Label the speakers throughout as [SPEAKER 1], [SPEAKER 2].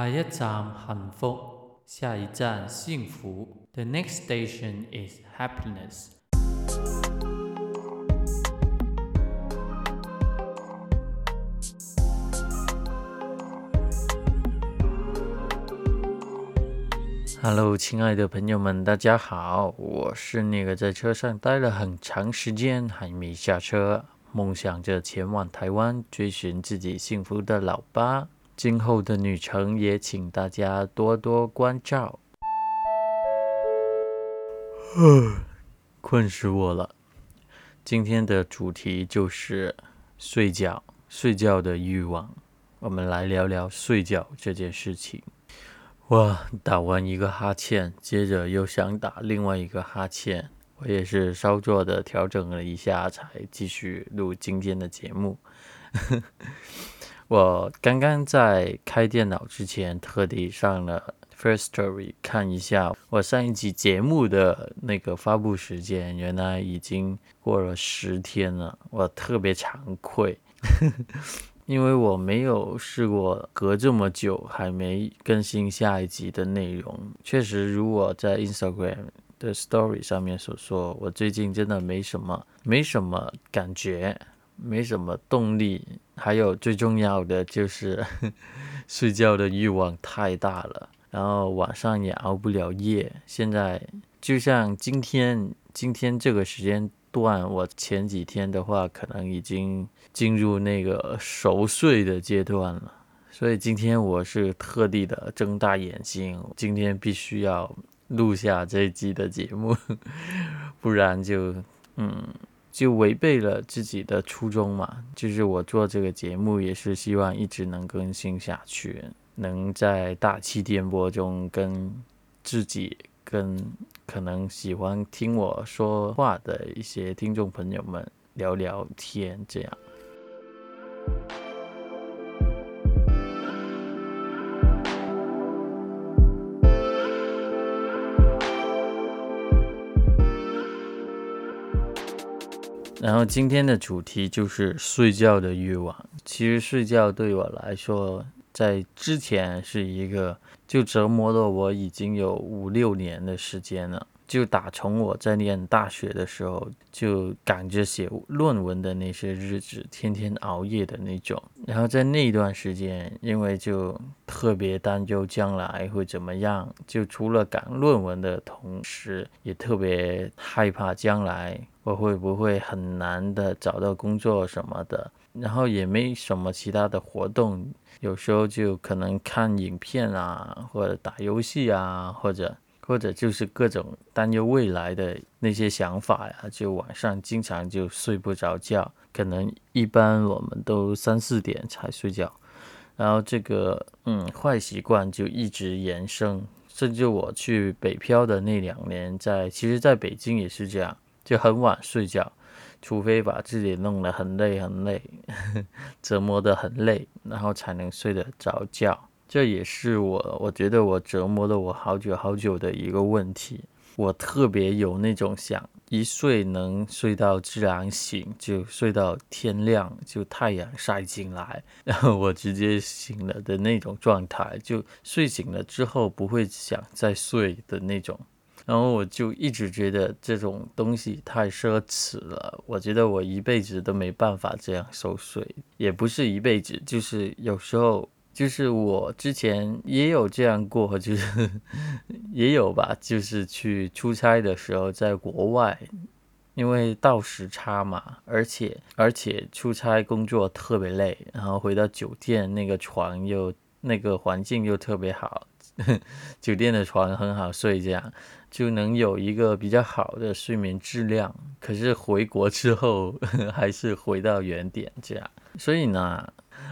[SPEAKER 1] 下一站幸福，下一站幸福。The next station is happiness. Hello，亲爱的朋友们，大家好，我是那个在车上待了很长时间还没下车，梦想着前往台湾追寻自己幸福的老八。今后的旅程也请大家多多关照。困死我了！今天的主题就是睡觉，睡觉的欲望。我们来聊聊睡觉这件事情。哇，打完一个哈欠，接着又想打另外一个哈欠，我也是稍作的调整了一下，才继续录今天的节目。我刚刚在开电脑之前，特地上了 First Story 看一下我上一集节目的那个发布时间，原来已经过了十天了，我特别惭愧。因为我没有试过隔这么久还没更新下一集的内容，确实如我在 Instagram 的 Story 上面所说，我最近真的没什么没什么感觉，没什么动力，还有最重要的就是 睡觉的欲望太大了，然后晚上也熬不了夜。现在就像今天今天这个时间。段，我前几天的话，可能已经进入那个熟睡的阶段了，所以今天我是特地的睁大眼睛，今天必须要录下这一期的节目，不然就嗯，就违背了自己的初衷嘛。就是我做这个节目也是希望一直能更新下去，能在大气电波中跟自己。跟可能喜欢听我说话的一些听众朋友们聊聊天，这样。然后今天的主题就是睡觉的欲望。其实睡觉对我来说，在之前是一个。就折磨了我已经有五六年的时间了。就打从我在念大学的时候，就赶着写论文的那些日子，天天熬夜的那种。然后在那段时间，因为就特别担忧将来会怎么样，就除了赶论文的同时，也特别害怕将来我会不会很难的找到工作什么的。然后也没什么其他的活动。有时候就可能看影片啊，或者打游戏啊，或者或者就是各种担忧未来的那些想法呀，就晚上经常就睡不着觉，可能一般我们都三四点才睡觉，然后这个嗯坏习惯就一直延伸，甚至我去北漂的那两年，在其实在北京也是这样，就很晚睡觉。除非把自己弄得很累很累，折磨得很累，然后才能睡得着觉。这也是我我觉得我折磨了我好久好久的一个问题。我特别有那种想一睡能睡到自然醒，就睡到天亮，就太阳晒进来，然后我直接醒了的那种状态。就睡醒了之后不会想再睡的那种。然后我就一直觉得这种东西太奢侈了，我觉得我一辈子都没办法这样收睡，也不是一辈子，就是有时候，就是我之前也有这样过，就是 也有吧，就是去出差的时候，在国外，因为倒时差嘛，而且而且出差工作特别累，然后回到酒店那个床又那个环境又特别好，酒店的床很好睡，这样。就能有一个比较好的睡眠质量，可是回国之后 还是回到原点这样。所以呢，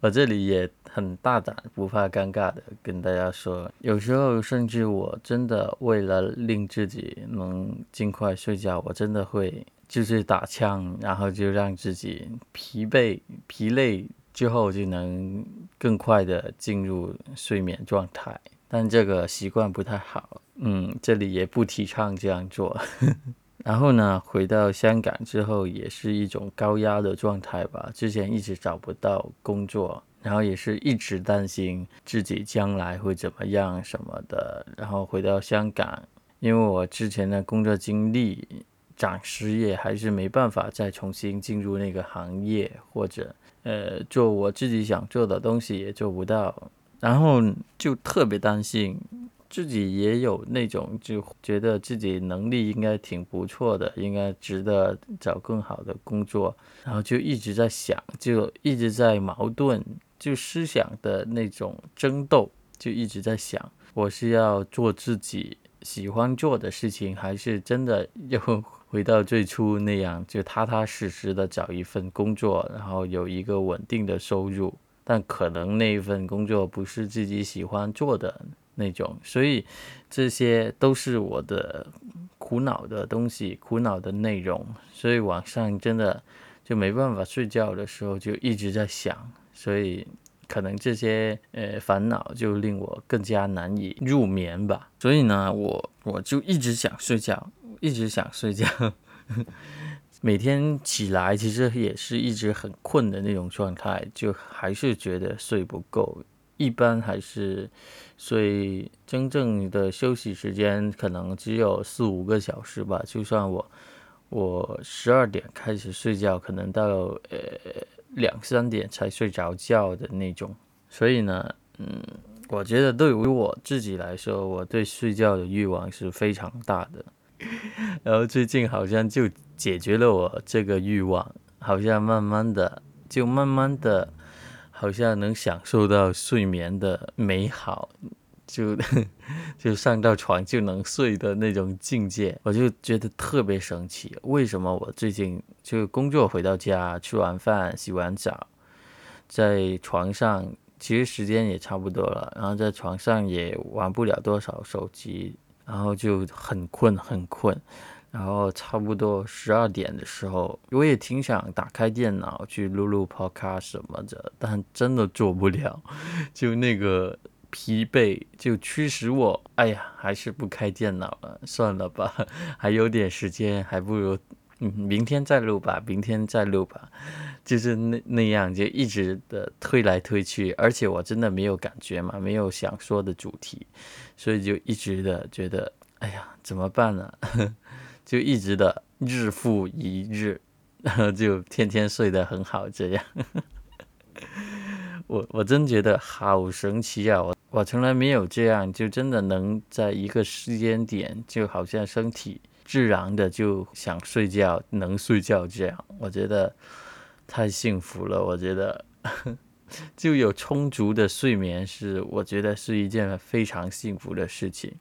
[SPEAKER 1] 我这里也很大胆、不怕尴尬的跟大家说，有时候甚至我真的为了令自己能尽快睡觉，我真的会就是打枪，然后就让自己疲惫、疲累之后就能更快的进入睡眠状态。但这个习惯不太好，嗯，这里也不提倡这样做。然后呢，回到香港之后，也是一种高压的状态吧。之前一直找不到工作，然后也是一直担心自己将来会怎么样什么的。然后回到香港，因为我之前的工作经历，暂时也还是没办法再重新进入那个行业，或者呃做我自己想做的东西也做不到，然后就特别担心。自己也有那种就觉得自己能力应该挺不错的，应该值得找更好的工作，然后就一直在想，就一直在矛盾，就思想的那种争斗，就一直在想，我是要做自己喜欢做的事情，还是真的又 回到最初那样，就踏踏实实的找一份工作，然后有一个稳定的收入，但可能那一份工作不是自己喜欢做的。那种，所以这些都是我的苦恼的东西，苦恼的内容。所以晚上真的就没办法睡觉的时候，就一直在想。所以可能这些呃烦恼就令我更加难以入眠吧。所以呢，我我就一直想睡觉，一直想睡觉。每天起来其实也是一直很困的那种状态，就还是觉得睡不够。一般还是所以真正的休息时间可能只有四五个小时吧。就算我我十二点开始睡觉，可能到呃两三点才睡着觉的那种。所以呢，嗯，我觉得对于我自己来说，我对睡觉的欲望是非常大的。然后最近好像就解决了我这个欲望，好像慢慢的就慢慢的。好像能享受到睡眠的美好，就 就上到床就能睡的那种境界，我就觉得特别神奇。为什么我最近就工作回到家，吃完饭、洗完澡，在床上其实时间也差不多了，然后在床上也玩不了多少手机，然后就很困很困。然后差不多十二点的时候，我也挺想打开电脑去录录 podcast 什么的，但真的做不了，就那个疲惫就驱使我，哎呀，还是不开电脑了，算了吧，还有点时间，还不如嗯明天再录吧，明天再录吧，就是那那样就一直的推来推去，而且我真的没有感觉嘛，没有想说的主题，所以就一直的觉得，哎呀，怎么办呢？就一直的日复一日，然 后就天天睡得很好，这样，我我真觉得好神奇啊！我我从来没有这样，就真的能在一个时间点，就好像身体自然的就想睡觉，能睡觉这样，我觉得太幸福了。我觉得 就有充足的睡眠是，我觉得是一件非常幸福的事情。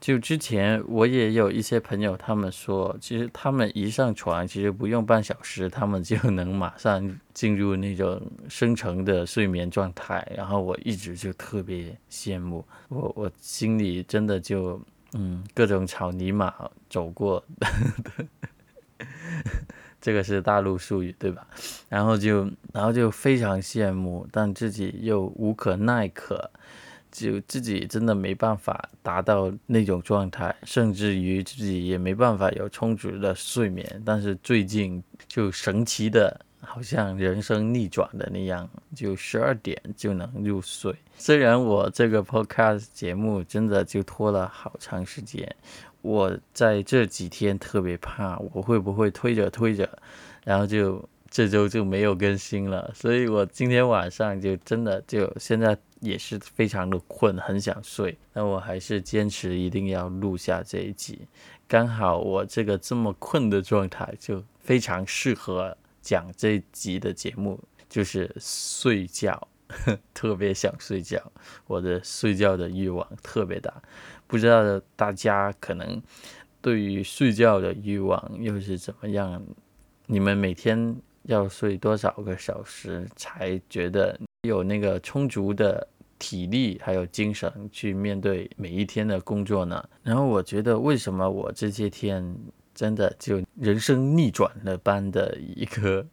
[SPEAKER 1] 就之前我也有一些朋友，他们说，其实他们一上床，其实不用半小时，他们就能马上进入那种深层的睡眠状态。然后我一直就特别羡慕，我我心里真的就嗯，各种草泥马走过，这个是大陆术语对吧？然后就然后就非常羡慕，但自己又无可奈何。就自己真的没办法达到那种状态，甚至于自己也没办法有充足的睡眠。但是最近就神奇的，好像人生逆转的那样，就十二点就能入睡。虽然我这个 podcast 节目真的就拖了好长时间，我在这几天特别怕我会不会推着推着，然后就这周就没有更新了。所以我今天晚上就真的就现在。也是非常的困，很想睡，但我还是坚持一定要录下这一集。刚好我这个这么困的状态，就非常适合讲这一集的节目，就是睡觉，特别想睡觉，我的睡觉的欲望特别大。不知道大家可能对于睡觉的欲望又是怎么样？你们每天要睡多少个小时才觉得？有那个充足的体力还有精神去面对每一天的工作呢。然后我觉得，为什么我这些天真的就人生逆转了般的一个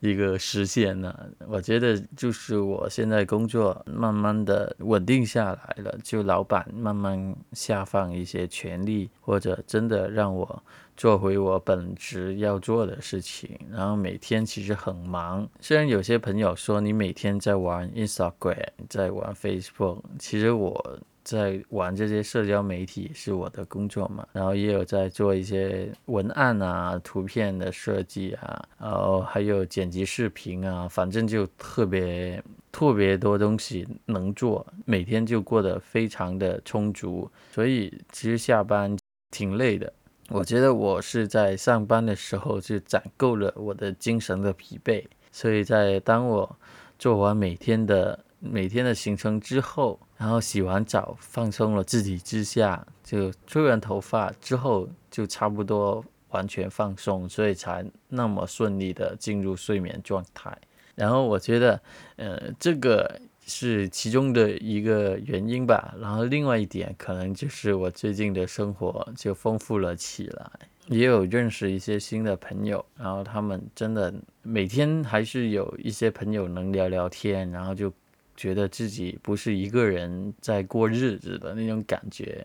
[SPEAKER 1] 一个实现呢。我觉得就是我现在工作慢慢的稳定下来了，就老板慢慢下放一些权利，或者真的让我做回我本职要做的事情。然后每天其实很忙，虽然有些朋友说你每天在玩 Instagram，在玩 Facebook，其实我。在玩这些社交媒体是我的工作嘛，然后也有在做一些文案啊、图片的设计啊，然后还有剪辑视频啊，反正就特别特别多东西能做，每天就过得非常的充足，所以其实下班挺累的。我觉得我是在上班的时候就攒够了我的精神的疲惫，所以在当我做完每天的。每天的行程之后，然后洗完澡，放松了自己之下，就吹完头发之后，就差不多完全放松，所以才那么顺利的进入睡眠状态。然后我觉得，呃，这个是其中的一个原因吧。然后另外一点，可能就是我最近的生活就丰富了起来，也有认识一些新的朋友。然后他们真的每天还是有一些朋友能聊聊天，然后就。觉得自己不是一个人在过日子的那种感觉，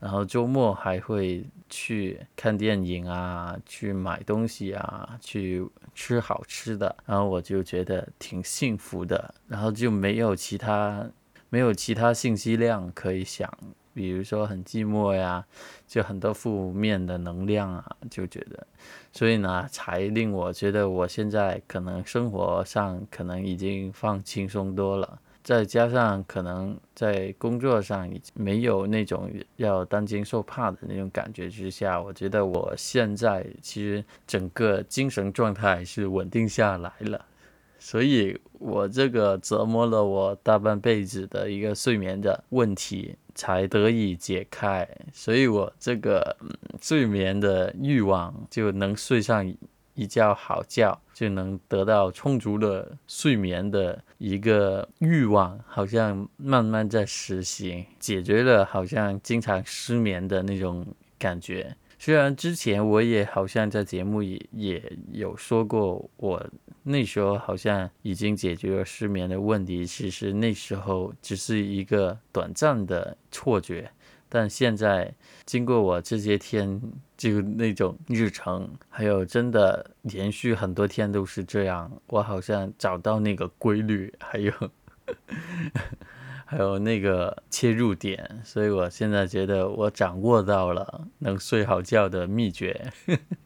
[SPEAKER 1] 然后周末还会去看电影啊，去买东西啊，去吃好吃的，然后我就觉得挺幸福的，然后就没有其他没有其他信息量可以想，比如说很寂寞呀，就很多负面的能量啊，就觉得，所以呢，才令我觉得我现在可能生活上可能已经放轻松多了。再加上可能在工作上没有那种要担惊受怕的那种感觉之下，我觉得我现在其实整个精神状态是稳定下来了，所以我这个折磨了我大半辈子的一个睡眠的问题才得以解开，所以我这个睡眠的欲望就能睡上。一觉好觉就能得到充足的睡眠的一个欲望，好像慢慢在实行，解决了好像经常失眠的那种感觉。虽然之前我也好像在节目也也有说过，我那时候好像已经解决了失眠的问题，其实那时候只是一个短暂的错觉。但现在经过我这些天就那种日程，还有真的连续很多天都是这样，我好像找到那个规律，还有还有那个切入点，所以我现在觉得我掌握到了能睡好觉的秘诀，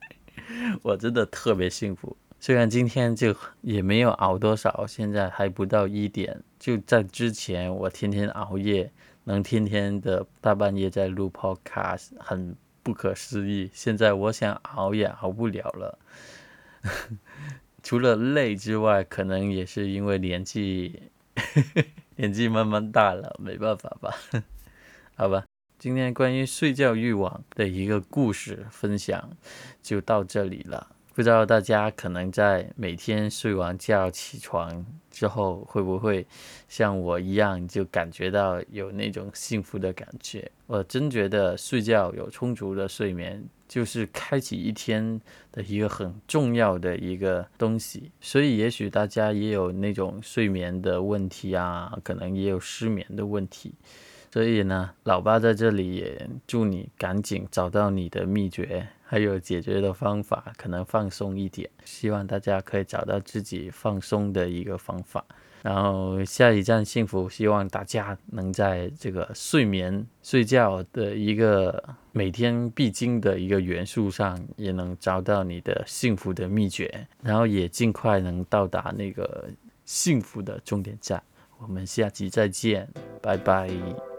[SPEAKER 1] 我真的特别幸福。虽然今天就也没有熬多少，现在还不到一点，就在之前我天天熬夜。能天天的大半夜在录 Podcast，很不可思议。现在我想熬也熬不了了，除了累之外，可能也是因为年纪 年纪慢慢大了，没办法吧？好吧，今天关于睡觉欲望的一个故事分享就到这里了。不知道大家可能在每天睡完觉起床之后，会不会像我一样，就感觉到有那种幸福的感觉？我真觉得睡觉有充足的睡眠，就是开启一天的一个很重要的一个东西。所以，也许大家也有那种睡眠的问题啊，可能也有失眠的问题。所以呢，老爸在这里也祝你赶紧找到你的秘诀，还有解决的方法，可能放松一点。希望大家可以找到自己放松的一个方法。然后下一站幸福，希望大家能在这个睡眠、睡觉的一个每天必经的一个元素上，也能找到你的幸福的秘诀，然后也尽快能到达那个幸福的终点站。我们下期再见，拜拜。